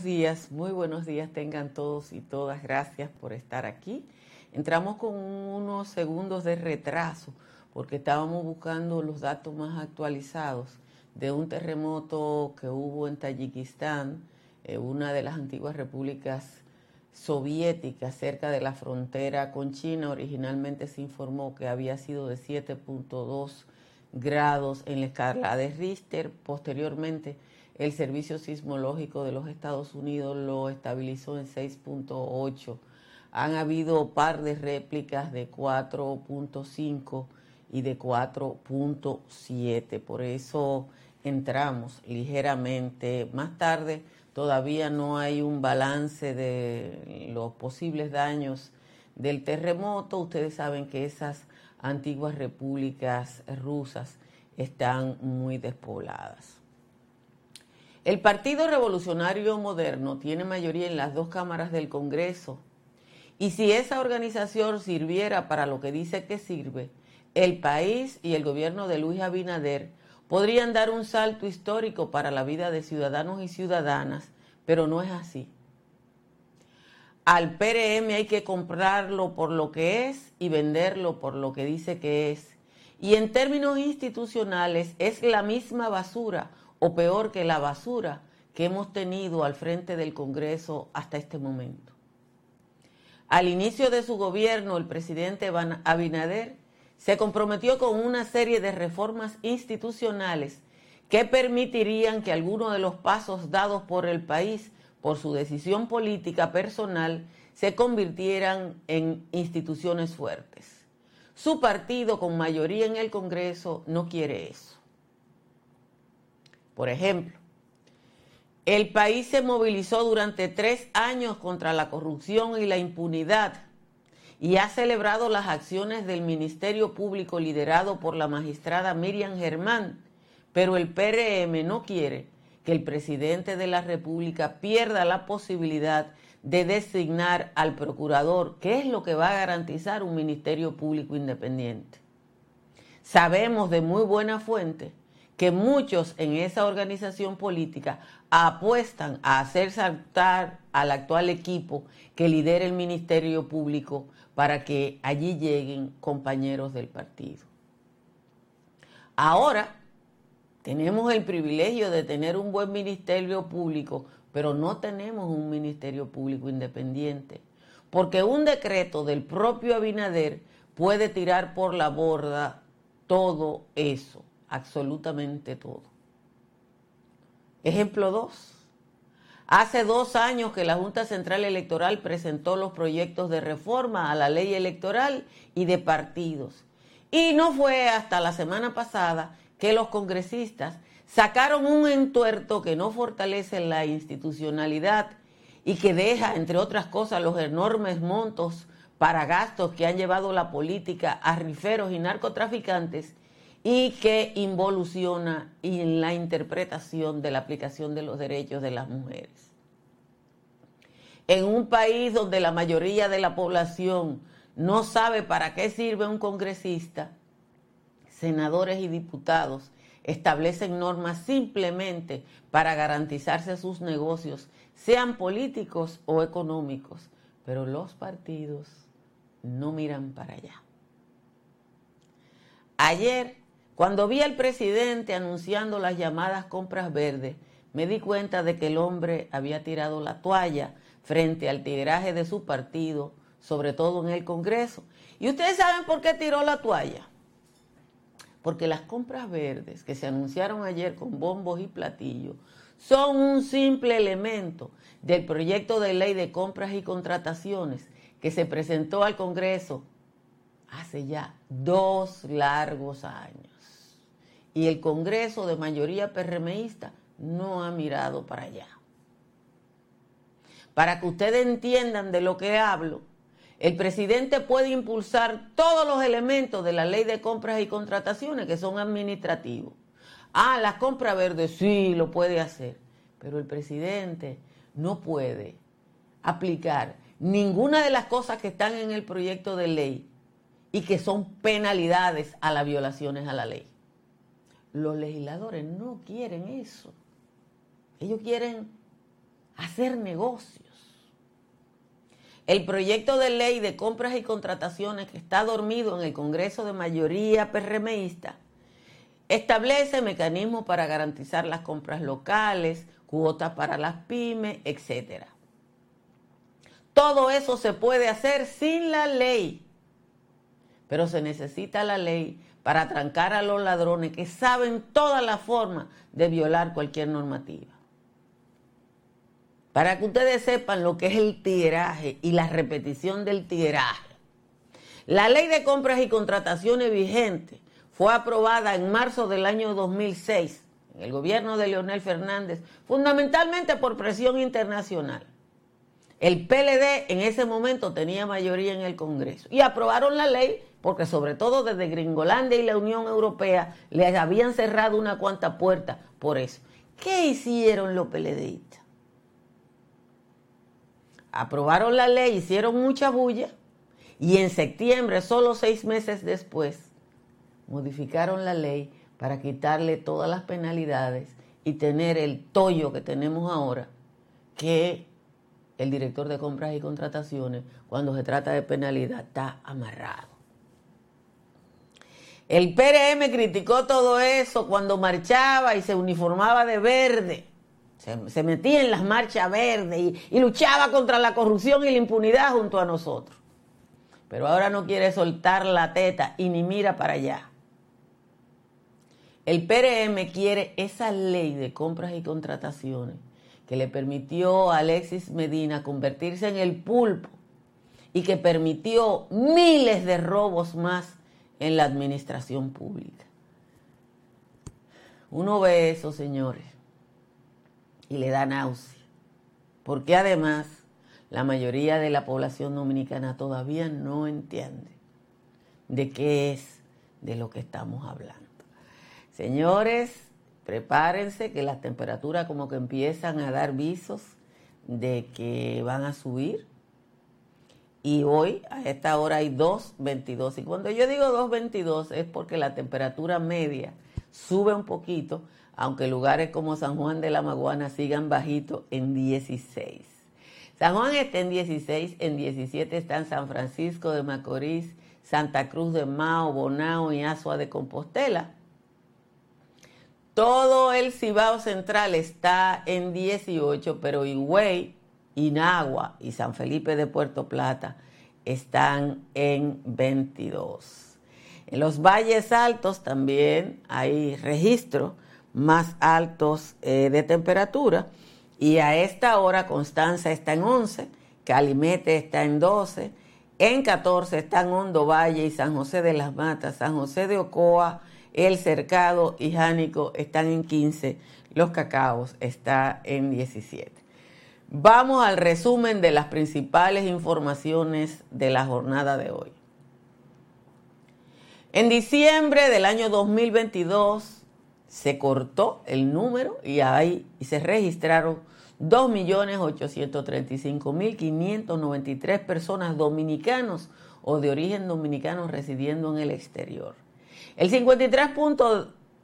buenos días, muy buenos días tengan todos y todas. Gracias por estar aquí. Entramos con unos segundos de retraso porque estábamos buscando los datos más actualizados de un terremoto que hubo en Tayikistán, eh, una de las antiguas repúblicas soviéticas cerca de la frontera con China. Originalmente se informó que había sido de 7.2 grados en la escala de Richter. Posteriormente, el Servicio Sismológico de los Estados Unidos lo estabilizó en 6.8. Han habido par de réplicas de 4.5 y de 4.7. Por eso entramos ligeramente más tarde. Todavía no hay un balance de los posibles daños del terremoto. Ustedes saben que esas antiguas repúblicas rusas están muy despobladas. El Partido Revolucionario Moderno tiene mayoría en las dos cámaras del Congreso y si esa organización sirviera para lo que dice que sirve, el país y el gobierno de Luis Abinader podrían dar un salto histórico para la vida de ciudadanos y ciudadanas, pero no es así. Al PRM hay que comprarlo por lo que es y venderlo por lo que dice que es. Y en términos institucionales es la misma basura o peor que la basura que hemos tenido al frente del Congreso hasta este momento. Al inicio de su gobierno, el presidente Abinader se comprometió con una serie de reformas institucionales que permitirían que algunos de los pasos dados por el país por su decisión política personal se convirtieran en instituciones fuertes. Su partido con mayoría en el Congreso no quiere eso. Por ejemplo, el país se movilizó durante tres años contra la corrupción y la impunidad y ha celebrado las acciones del Ministerio Público liderado por la magistrada Miriam Germán, pero el PRM no quiere que el presidente de la República pierda la posibilidad de designar al procurador, que es lo que va a garantizar un Ministerio Público independiente. Sabemos de muy buena fuente que muchos en esa organización política apuestan a hacer saltar al actual equipo que lidera el Ministerio Público para que allí lleguen compañeros del partido. Ahora tenemos el privilegio de tener un buen ministerio público, pero no tenemos un ministerio público independiente, porque un decreto del propio Abinader puede tirar por la borda todo eso, absolutamente todo. Ejemplo 2. Hace dos años que la Junta Central Electoral presentó los proyectos de reforma a la ley electoral y de partidos. Y no fue hasta la semana pasada que los congresistas sacaron un entuerto que no fortalece la institucionalidad y que deja, entre otras cosas, los enormes montos para gastos que han llevado la política a riferos y narcotraficantes y que involuciona en la interpretación de la aplicación de los derechos de las mujeres. En un país donde la mayoría de la población no sabe para qué sirve un congresista, senadores y diputados establecen normas simplemente para garantizarse sus negocios, sean políticos o económicos, pero los partidos no miran para allá. Ayer cuando vi al presidente anunciando las llamadas compras verdes, me di cuenta de que el hombre había tirado la toalla frente al tiraje de su partido, sobre todo en el Congreso. ¿Y ustedes saben por qué tiró la toalla? Porque las compras verdes que se anunciaron ayer con bombos y platillos son un simple elemento del proyecto de ley de compras y contrataciones que se presentó al Congreso hace ya dos largos años y el Congreso de mayoría PRMista no ha mirado para allá. Para que ustedes entiendan de lo que hablo, el presidente puede impulsar todos los elementos de la ley de compras y contrataciones que son administrativos. Ah, la compra verde sí lo puede hacer, pero el presidente no puede aplicar ninguna de las cosas que están en el proyecto de ley y que son penalidades a las violaciones a la ley. Los legisladores no quieren eso. Ellos quieren hacer negocios. El proyecto de ley de compras y contrataciones que está dormido en el Congreso de mayoría PRMista establece mecanismos para garantizar las compras locales, cuotas para las pymes, etc. Todo eso se puede hacer sin la ley, pero se necesita la ley para trancar a los ladrones que saben todas las formas de violar cualquier normativa. Para que ustedes sepan lo que es el tiraje y la repetición del tiraje. La ley de compras y contrataciones vigente fue aprobada en marzo del año 2006 en el gobierno de Leonel Fernández, fundamentalmente por presión internacional. El PLD en ese momento tenía mayoría en el Congreso y aprobaron la ley porque sobre todo desde Gringolandia y la Unión Europea les habían cerrado una cuanta puerta por eso. ¿Qué hicieron los PLDistas? Aprobaron la ley, hicieron mucha bulla y en septiembre, solo seis meses después, modificaron la ley para quitarle todas las penalidades y tener el tollo que tenemos ahora, que el director de compras y contrataciones, cuando se trata de penalidad, está amarrado. El PRM criticó todo eso cuando marchaba y se uniformaba de verde. Se, metía en las marchas verdes y, y luchaba contra la corrupción y la impunidad junto a nosotros. Pero ahora no quiere soltar la teta y ni mira para allá. El PRM quiere esa ley de compras y contrataciones que le permitió a Alexis Medina convertirse en el pulpo y que permitió miles de robos más en la administración pública. Uno ve eso, señores, y le da náusea, porque además la mayoría de la población dominicana todavía no entiende de qué es de lo que estamos hablando. Señores, prepárense que las temperaturas como que empiezan a dar visos de que van a subir y hoy a esta hora hay 2.22. Y cuando yo digo 2.22 es porque la temperatura media sube un poquito, aunque lugares como San Juan de la Maguana sigan bajito en 16. San Juan está en 16, en 17 están San Francisco de Macorís, Santa Cruz de Mao, Bonao y Azua de Compostela. Todo el Cibao Central está en 18, pero Higüey Inagua y San Felipe de Puerto Plata están en 22. En los valles altos también hay registros más altos eh, de temperatura y a esta hora Constanza está en 11, Calimete está en 12, en 14 están Hondo Valle y San José de las Matas, San José de Ocoa, El Cercado y Jánico están en 15, Los Cacaos está en 17. Vamos al resumen de las principales informaciones de la jornada de hoy. En diciembre del año 2022 se cortó el número y ahí se registraron 2.835.593 personas dominicanos o de origen dominicano residiendo en el exterior. El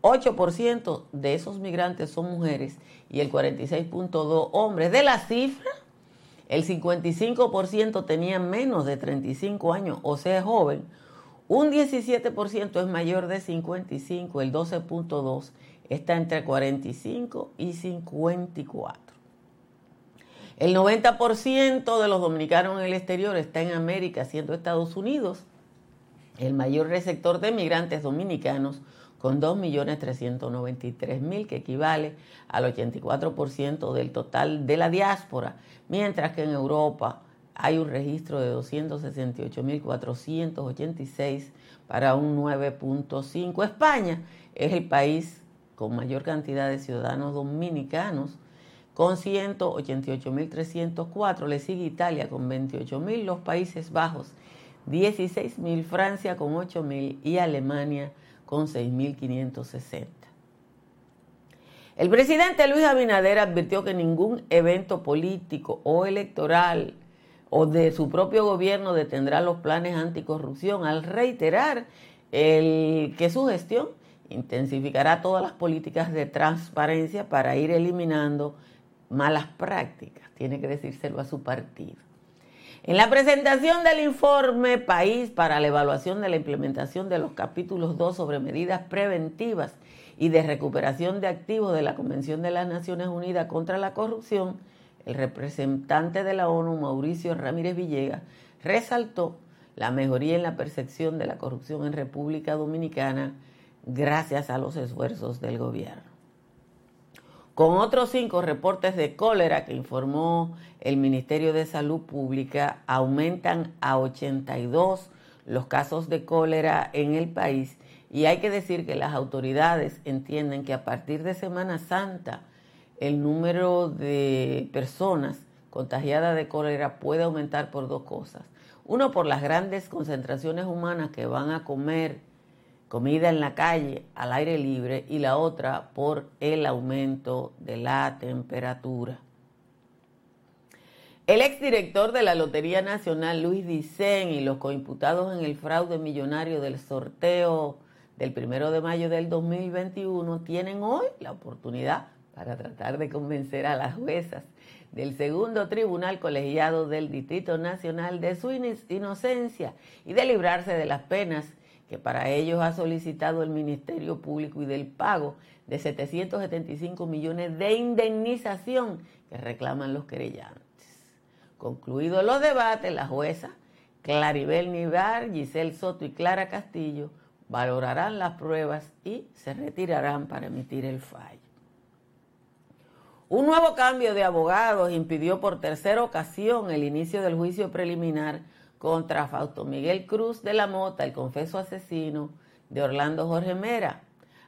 53.8% de esos migrantes son mujeres y el 46.2 hombres. De la cifra, el 55% tenían menos de 35 años, o sea, joven. Un 17% es mayor de 55, el 12.2 está entre 45 y 54. El 90% de los dominicanos en el exterior está en América, siendo Estados Unidos el mayor receptor de migrantes dominicanos con 2.393.000, que equivale al 84% del total de la diáspora, mientras que en Europa hay un registro de 268.486 para un 9.5. España es el país con mayor cantidad de ciudadanos dominicanos, con 188.304. Le sigue Italia con 28.000, los Países Bajos 16.000, Francia con 8.000 y Alemania con 6.560. El presidente Luis Abinader advirtió que ningún evento político o electoral o de su propio gobierno detendrá los planes anticorrupción al reiterar el, que su gestión intensificará todas las políticas de transparencia para ir eliminando malas prácticas, tiene que decírselo a su partido. En la presentación del informe País para la evaluación de la implementación de los capítulos 2 sobre medidas preventivas y de recuperación de activos de la Convención de las Naciones Unidas contra la Corrupción, el representante de la ONU, Mauricio Ramírez Villegas, resaltó la mejoría en la percepción de la corrupción en República Dominicana gracias a los esfuerzos del gobierno con otros cinco reportes de cólera que informó el Ministerio de Salud Pública, aumentan a 82 los casos de cólera en el país y hay que decir que las autoridades entienden que a partir de Semana Santa el número de personas contagiadas de cólera puede aumentar por dos cosas. Uno, por las grandes concentraciones humanas que van a comer comida en la calle, al aire libre, y la otra por el aumento de la temperatura. El exdirector de la Lotería Nacional, Luis Dicen, y los coimputados en el fraude millonario del sorteo del primero de mayo del 2021 tienen hoy la oportunidad para tratar de convencer a las juezas del segundo tribunal colegiado del Distrito Nacional de su inocencia y de librarse de las penas que para ellos ha solicitado el Ministerio Público y del pago de 775 millones de indemnización que reclaman los querellantes. Concluidos los debates, la jueza Claribel Nivar, Giselle Soto y Clara Castillo valorarán las pruebas y se retirarán para emitir el fallo. Un nuevo cambio de abogados impidió por tercera ocasión el inicio del juicio preliminar contra Fausto Miguel Cruz de la Mota, el confeso asesino de Orlando Jorge Mera,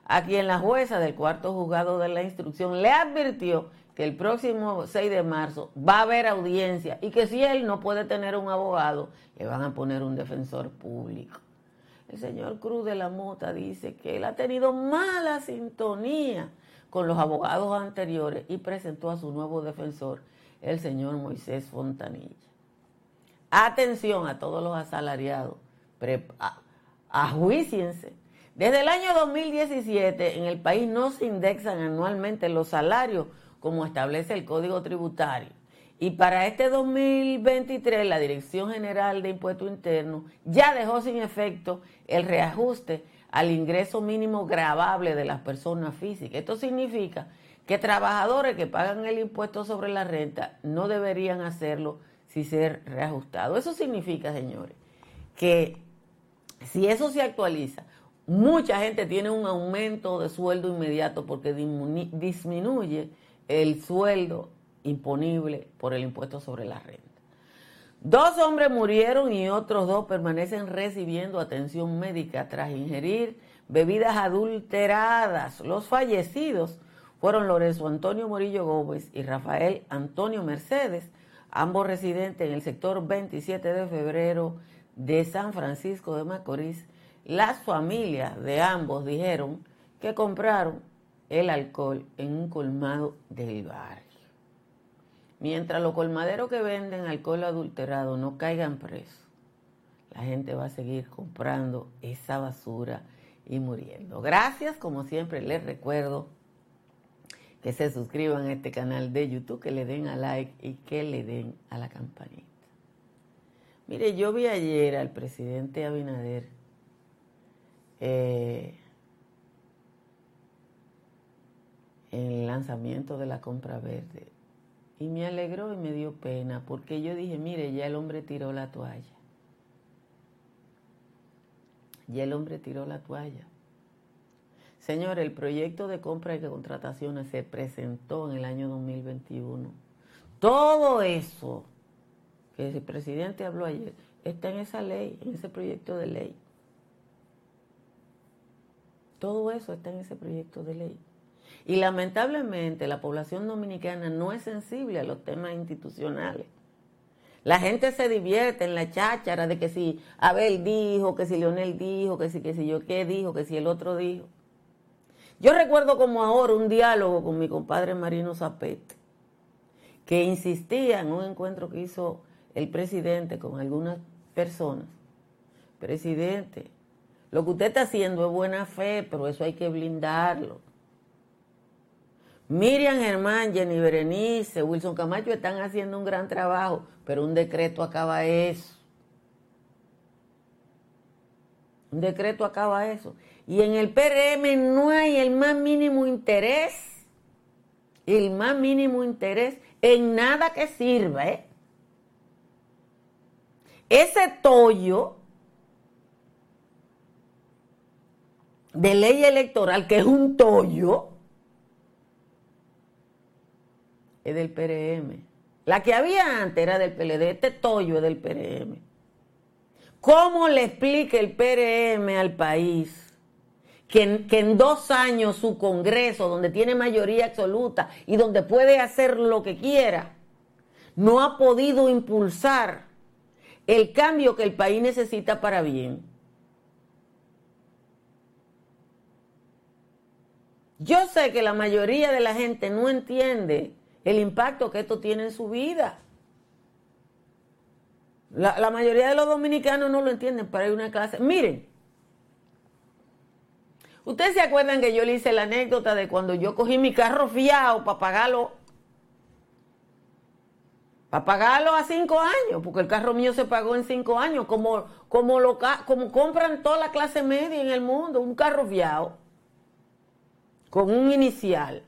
a quien la jueza del cuarto juzgado de la instrucción le advirtió que el próximo 6 de marzo va a haber audiencia y que si él no puede tener un abogado, le van a poner un defensor público. El señor Cruz de la Mota dice que él ha tenido mala sintonía con los abogados anteriores y presentó a su nuevo defensor, el señor Moisés Fontanilla. Atención a todos los asalariados. Ajuíciense. Desde el año 2017 en el país no se indexan anualmente los salarios como establece el Código Tributario. Y para este 2023 la Dirección General de Impuestos Internos ya dejó sin efecto el reajuste al ingreso mínimo gravable de las personas físicas. Esto significa que trabajadores que pagan el impuesto sobre la renta no deberían hacerlo si ser reajustado. Eso significa, señores, que si eso se actualiza, mucha gente tiene un aumento de sueldo inmediato porque disminuye el sueldo imponible por el impuesto sobre la renta. Dos hombres murieron y otros dos permanecen recibiendo atención médica tras ingerir bebidas adulteradas. Los fallecidos fueron Lorenzo Antonio Morillo Gómez y Rafael Antonio Mercedes, ambos residentes en el sector 27 de febrero de San Francisco de Macorís, las familias de ambos dijeron que compraron el alcohol en un colmado del barrio. Mientras los colmaderos que venden alcohol adulterado no caigan presos, la gente va a seguir comprando esa basura y muriendo. Gracias, como siempre les recuerdo que se suscriban a este canal de YouTube, que le den a like y que le den a la campanita. Mire, yo vi ayer al presidente Abinader eh, en el lanzamiento de la compra verde y me alegró y me dio pena porque yo dije, mire, ya el hombre tiró la toalla. Ya el hombre tiró la toalla. Señor, el proyecto de compra y de contrataciones se presentó en el año 2021. Todo eso que el presidente habló ayer está en esa ley, en ese proyecto de ley. Todo eso está en ese proyecto de ley. Y lamentablemente la población dominicana no es sensible a los temas institucionales. La gente se divierte en la cháchara de que si Abel dijo, que si Leonel dijo, que si, que si yo qué dijo, que si el otro dijo. Yo recuerdo como ahora un diálogo con mi compadre Marino Zapete, que insistía en un encuentro que hizo el presidente con algunas personas. Presidente, lo que usted está haciendo es buena fe, pero eso hay que blindarlo. Miriam Germán, Jenny Berenice, Wilson Camacho están haciendo un gran trabajo, pero un decreto acaba eso. Un decreto acaba eso. Y en el PRM no hay el más mínimo interés, el más mínimo interés en nada que sirva. ¿eh? Ese tollo de ley electoral, que es un tollo, es del PRM. La que había antes era del PLD, este tollo es del PRM. ¿Cómo le explica el PRM al país que en, que en, dos años su Congreso, donde tiene mayoría absoluta y donde puede hacer lo que quiera, no ha podido impulsar el cambio que el país necesita para bien? Yo sé que la mayoría de la gente no entiende el impacto que esto tiene en su vida. La, mayoría de los dominicanos no lo entienden para ir a una clase. Miren, ustedes se acuerdan que yo le hice la anécdota de cuando yo cogí mi carro fiado para pagarlo, para pagarlo a cinco años, porque el carro mío se pagó en cinco años, como, como, lo, como compran toda la clase media en el mundo, un carro fiado, con un inicial.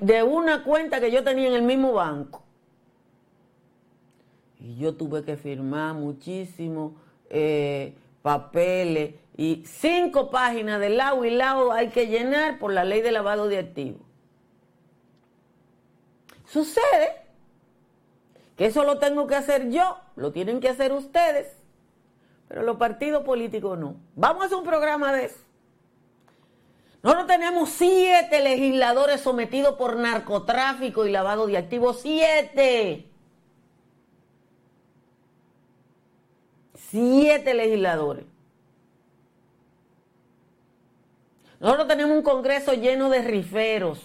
de una cuenta que yo tenía en el mismo banco. Y yo tuve que firmar muchísimos eh, papeles y cinco páginas de lado y lado hay que llenar por la ley de lavado de activos. Sucede que eso lo tengo que hacer yo, lo tienen que hacer ustedes, pero los partidos políticos no. Vamos a hacer un programa de eso. Nosotros tenemos siete legisladores sometidos por narcotráfico y lavado de activos. Siete. Siete legisladores. Nosotros tenemos un Congreso lleno de riferos.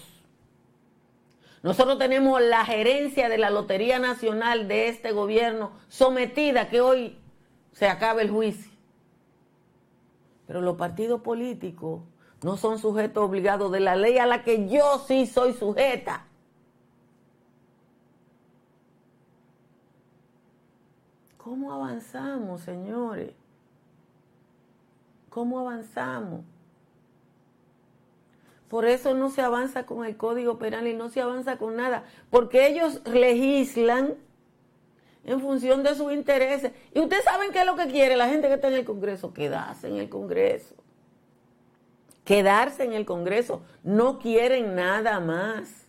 Nosotros tenemos la gerencia de la Lotería Nacional de este gobierno sometida que hoy se acabe el juicio. Pero los partidos políticos no son sujetos obligados de la ley a la que yo sí soy sujeta. ¿Cómo avanzamos, señores? ¿Cómo avanzamos? Por eso no se avanza con el Código Penal y no se avanza con nada, porque ellos legislan en función de sus intereses. Y ustedes saben qué es lo que quiere la gente que está en el Congreso, quedarse en el Congreso quedarse en el Congreso, no quieren nada más.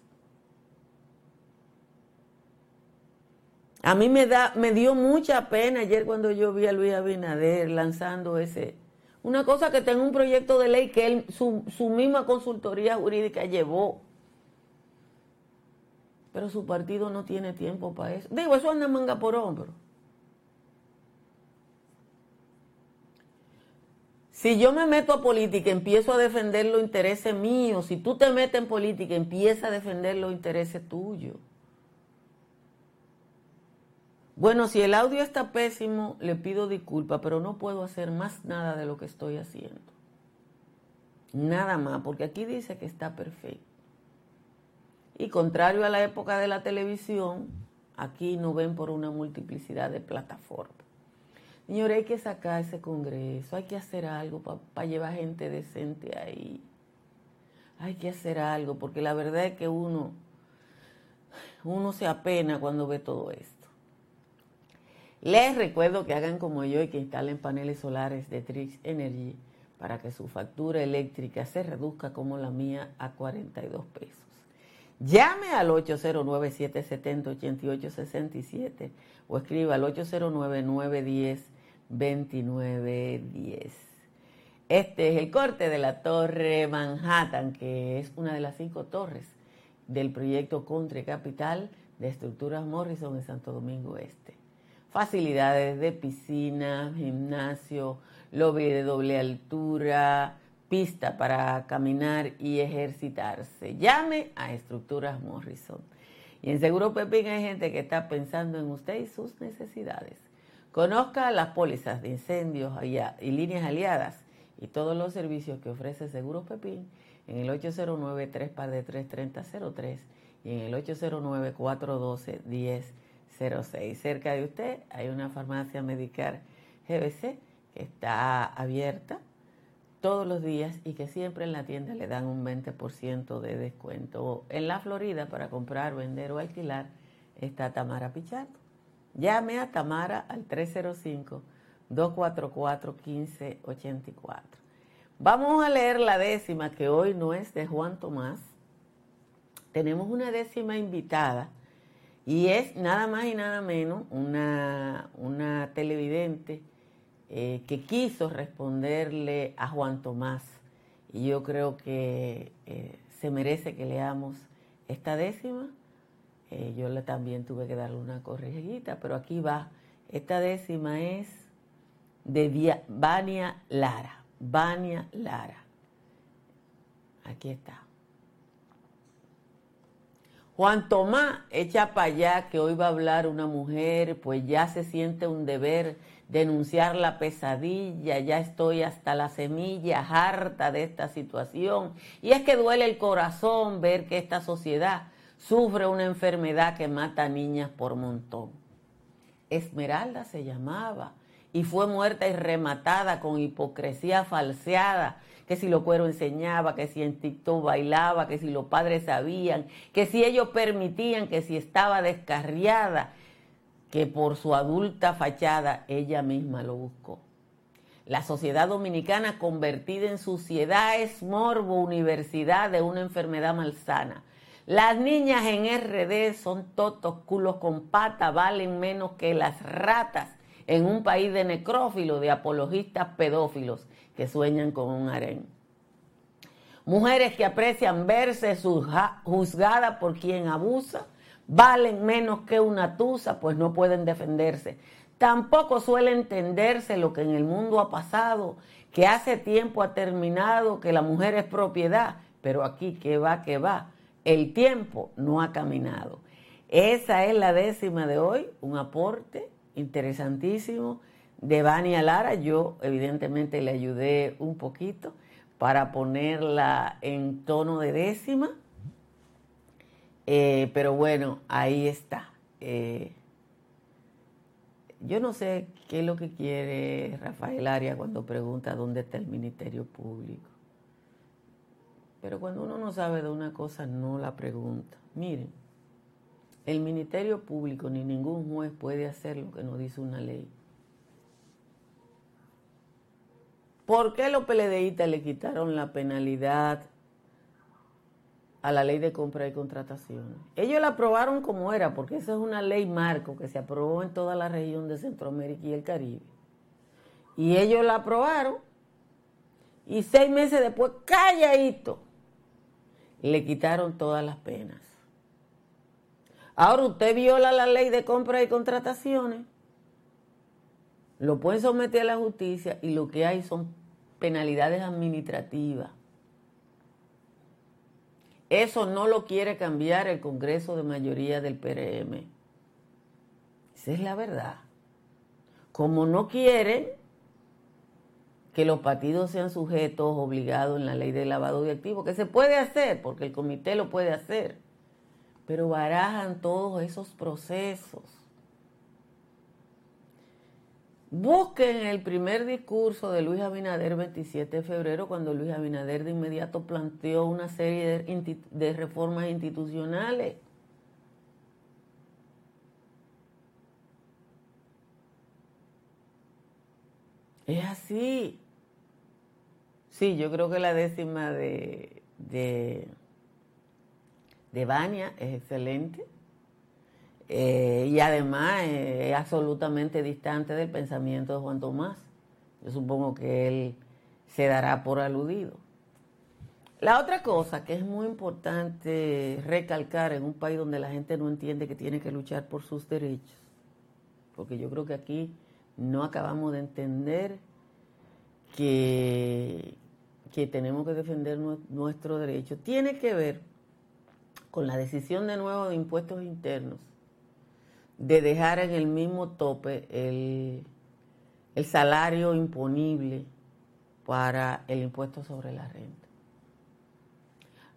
A mí me, da, me dio mucha pena ayer cuando yo vi a Luis Abinader lanzando ese, una cosa que tengo un proyecto de ley que él, su, su misma consultoría jurídica llevó. Pero su partido no tiene tiempo para eso. Digo, eso anda manga por hombro. Si yo me meto a política, empiezo a defender los intereses míos. Si tú te metes en política, empieza a defender los intereses tuyos. Bueno, si el audio está pésimo, le pido disculpas, pero no puedo hacer más nada de lo que estoy haciendo. Nada más, porque aquí dice que está perfecto. Y contrario a la época de la televisión, aquí no ven por una multiplicidad de plataformas. Señores, hay que sacar ese congreso, hay que hacer algo para llevar gente decente ahí. Hay que hacer algo, porque la verdad es que uno, uno se apena cuando ve todo esto. Les recuerdo que hagan como yo y que instalen paneles solares de Trix Energy para que su factura eléctrica se reduzca como la mía a 42 pesos. Llame al 809-770-8867 o escriba al 809-910. 2910. Este es el corte de la Torre Manhattan, que es una de las cinco torres del proyecto Country Capital de Estructuras Morrison en Santo Domingo Este. Facilidades de piscina, gimnasio, lobby de doble altura, pista para caminar y ejercitarse. Llame a Estructuras Morrison. Y en Seguro Pepín hay gente que está pensando en usted y sus necesidades. Conozca las pólizas de incendios y líneas aliadas y todos los servicios que ofrece Seguros Pepín en el 809 3 de 33003 y en el 809-412-1006. Cerca de usted hay una farmacia medical GBC que está abierta todos los días y que siempre en la tienda le dan un 20% de descuento. En la Florida, para comprar, vender o alquilar, está Tamara Pichardo. Llame a Tamara al 305-244-1584. Vamos a leer la décima, que hoy no es de Juan Tomás. Tenemos una décima invitada y es nada más y nada menos una, una televidente eh, que quiso responderle a Juan Tomás. Y yo creo que eh, se merece que leamos esta décima. Eh, yo también tuve que darle una corregidita, pero aquí va. Esta décima es de Vania Lara. Vania Lara. Aquí está. Juan Tomás, echa para allá que hoy va a hablar una mujer, pues ya se siente un deber denunciar la pesadilla, ya estoy hasta la semilla harta de esta situación. Y es que duele el corazón ver que esta sociedad sufre una enfermedad que mata a niñas por montón. Esmeralda se llamaba y fue muerta y rematada con hipocresía falseada, que si lo cuero enseñaba, que si en TikTok bailaba, que si los padres sabían, que si ellos permitían, que si estaba descarriada que por su adulta fachada ella misma lo buscó. La sociedad dominicana convertida en suciedad es morbo, universidad de una enfermedad malsana. Las niñas en RD son totos culos con pata, valen menos que las ratas en un país de necrófilos, de apologistas pedófilos que sueñan con un harén. Mujeres que aprecian verse juzgadas por quien abusa, valen menos que una tusa, pues no pueden defenderse. Tampoco suele entenderse lo que en el mundo ha pasado, que hace tiempo ha terminado, que la mujer es propiedad, pero aquí que va, que va, el tiempo no ha caminado. Esa es la décima de hoy, un aporte interesantísimo de Vania Lara. Yo evidentemente le ayudé un poquito para ponerla en tono de décima eh, pero bueno, ahí está. Eh, yo no sé qué es lo que quiere Rafael Aria cuando pregunta dónde está el Ministerio Público. Pero cuando uno no sabe de una cosa, no la pregunta. Miren, el Ministerio Público ni ningún juez puede hacer lo que nos dice una ley. ¿Por qué los PLDistas le quitaron la penalidad a la ley de compra y contratación. Ellos la aprobaron como era, porque esa es una ley marco que se aprobó en toda la región de Centroamérica y el Caribe. Y ellos la aprobaron y seis meses después, calladito, le quitaron todas las penas. Ahora usted viola la ley de compra y contrataciones, lo pueden someter a la justicia y lo que hay son penalidades administrativas. Eso no lo quiere cambiar el Congreso de mayoría del PRM. Esa es la verdad. Como no quieren que los partidos sean sujetos obligados en la ley de lavado de activos, que se puede hacer, porque el comité lo puede hacer, pero barajan todos esos procesos Busquen el primer discurso de Luis Abinader 27 de febrero, cuando Luis Abinader de inmediato planteó una serie de, reformas institucionales. Es así. Sí, yo creo que la décima de, de, de Bania es excelente. Eh, y además eh, es absolutamente distante del pensamiento de Juan Tomás. Yo supongo que él se dará por aludido. La otra cosa que es muy importante recalcar en un país donde la gente no entiende que tiene que luchar por sus derechos, porque yo creo que aquí no acabamos de entender que, que tenemos que defender nuestros derechos, tiene que ver con la decisión de nuevo de impuestos internos de dejar en el mismo tope el, salario imponible para el impuesto sobre la renta.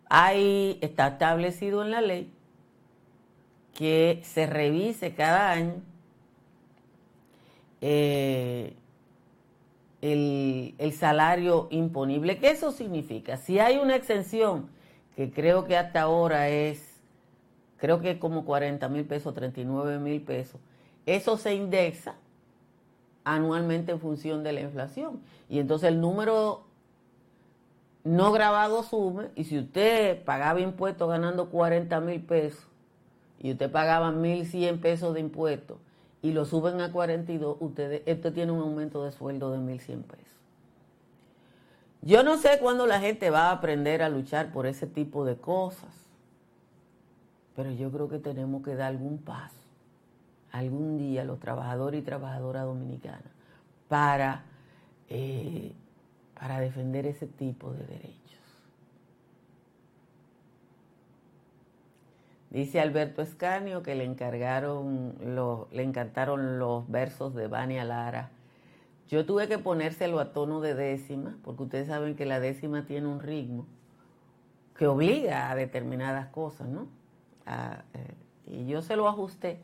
Ahí está establecido en la ley que se revise cada año eh, el, el, salario imponible. ¿Qué eso significa? Si hay una exención, que creo que hasta ahora es, creo que es como 40 mil pesos, 39 mil pesos, eso se indexa anualmente en función de la inflación. Y entonces el número no grabado sume, y si usted pagaba impuestos ganando 40 mil pesos, y usted pagaba 1.100 pesos de impuestos, y lo suben a 42, usted, esto tiene un aumento de sueldo de 1.100 pesos. Yo no sé cuándo la gente va a aprender a luchar por ese tipo de cosas, pero yo creo que tenemos que dar algún paso, algún día, los trabajadores y trabajadoras dominicanas, para, eh, para defender ese tipo de derechos. Dice Alberto Escanio que le encargaron, le encantaron los versos de Vania Lara. Yo tuve que ponérselo a tono de décima, porque ustedes saben que la décima tiene un ritmo que obliga a determinadas cosas, ¿no? Eh, y yo se lo ajusté,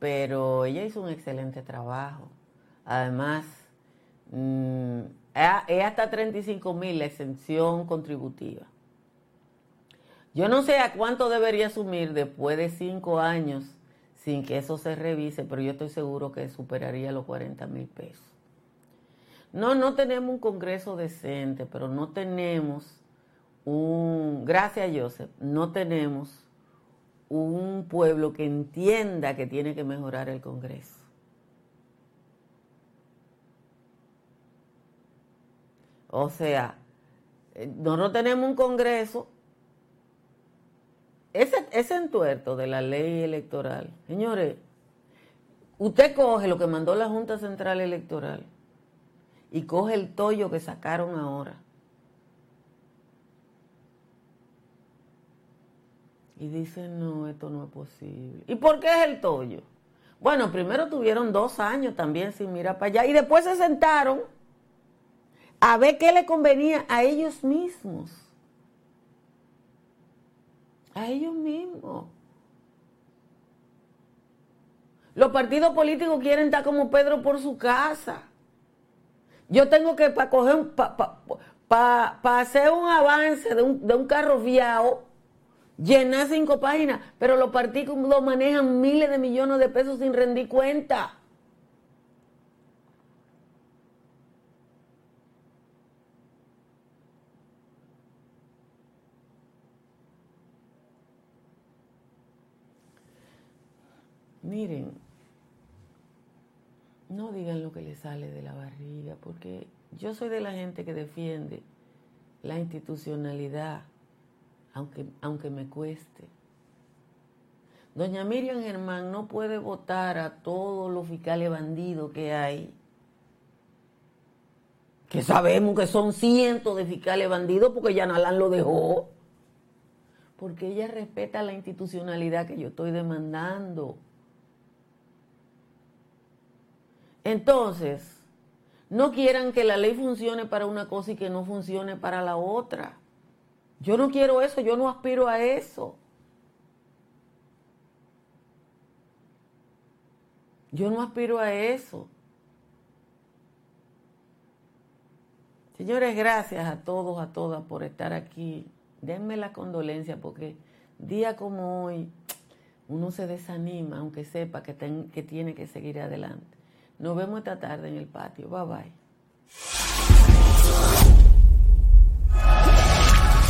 pero ella hizo un excelente trabajo. Además, mm, es hasta 35 mil la exención contributiva. Yo no sé a cuánto debería asumir después de cinco años sin que eso se revise, pero yo estoy seguro que superaría los 40 mil pesos. No, no tenemos un Congreso decente, pero no tenemos un, gracias Joseph, no tenemos un pueblo que entienda que tiene que mejorar el Congreso. O sea, eh, no tenemos un Congreso ese, entuerto de la ley electoral, señores, usted coge lo que mandó la Junta Central Electoral y coge el tollo que sacaron ahora. Y dice, no, esto no es posible. ¿Y por qué es el tollo? Bueno, primero tuvieron dos años también sin mirar para allá y después se sentaron a ver qué le convenía a ellos mismos a ellos mismos. Los partidos políticos quieren estar como Pedro por su casa. Yo tengo que, para coger, para hacer un avance de un, de un carro fiado, llenar cinco páginas, pero los partidos lo manejan miles de millones de pesos sin rendir cuenta. Miren, no digan lo que les sale de la barriga, porque yo soy de la gente que defiende la institucionalidad, aunque, aunque me cueste. Doña Miriam Germán no puede votar a todos los fiscales bandidos que hay, que sabemos que son cientos de fiscales bandidos porque Yanalán lo dejó, porque ella respeta la institucionalidad que yo estoy demandando. Entonces, no quieran que la ley funcione para una cosa y que no funcione para la otra. Yo no quiero eso, yo no aspiro a eso. Yo no aspiro a eso. Señores, gracias a todos, a todas por estar aquí. Denme la condolencia porque día como hoy uno se desanima, aunque sepa que, que tiene que seguir adelante. Nos vemos esta tarde en el patio. Bye bye.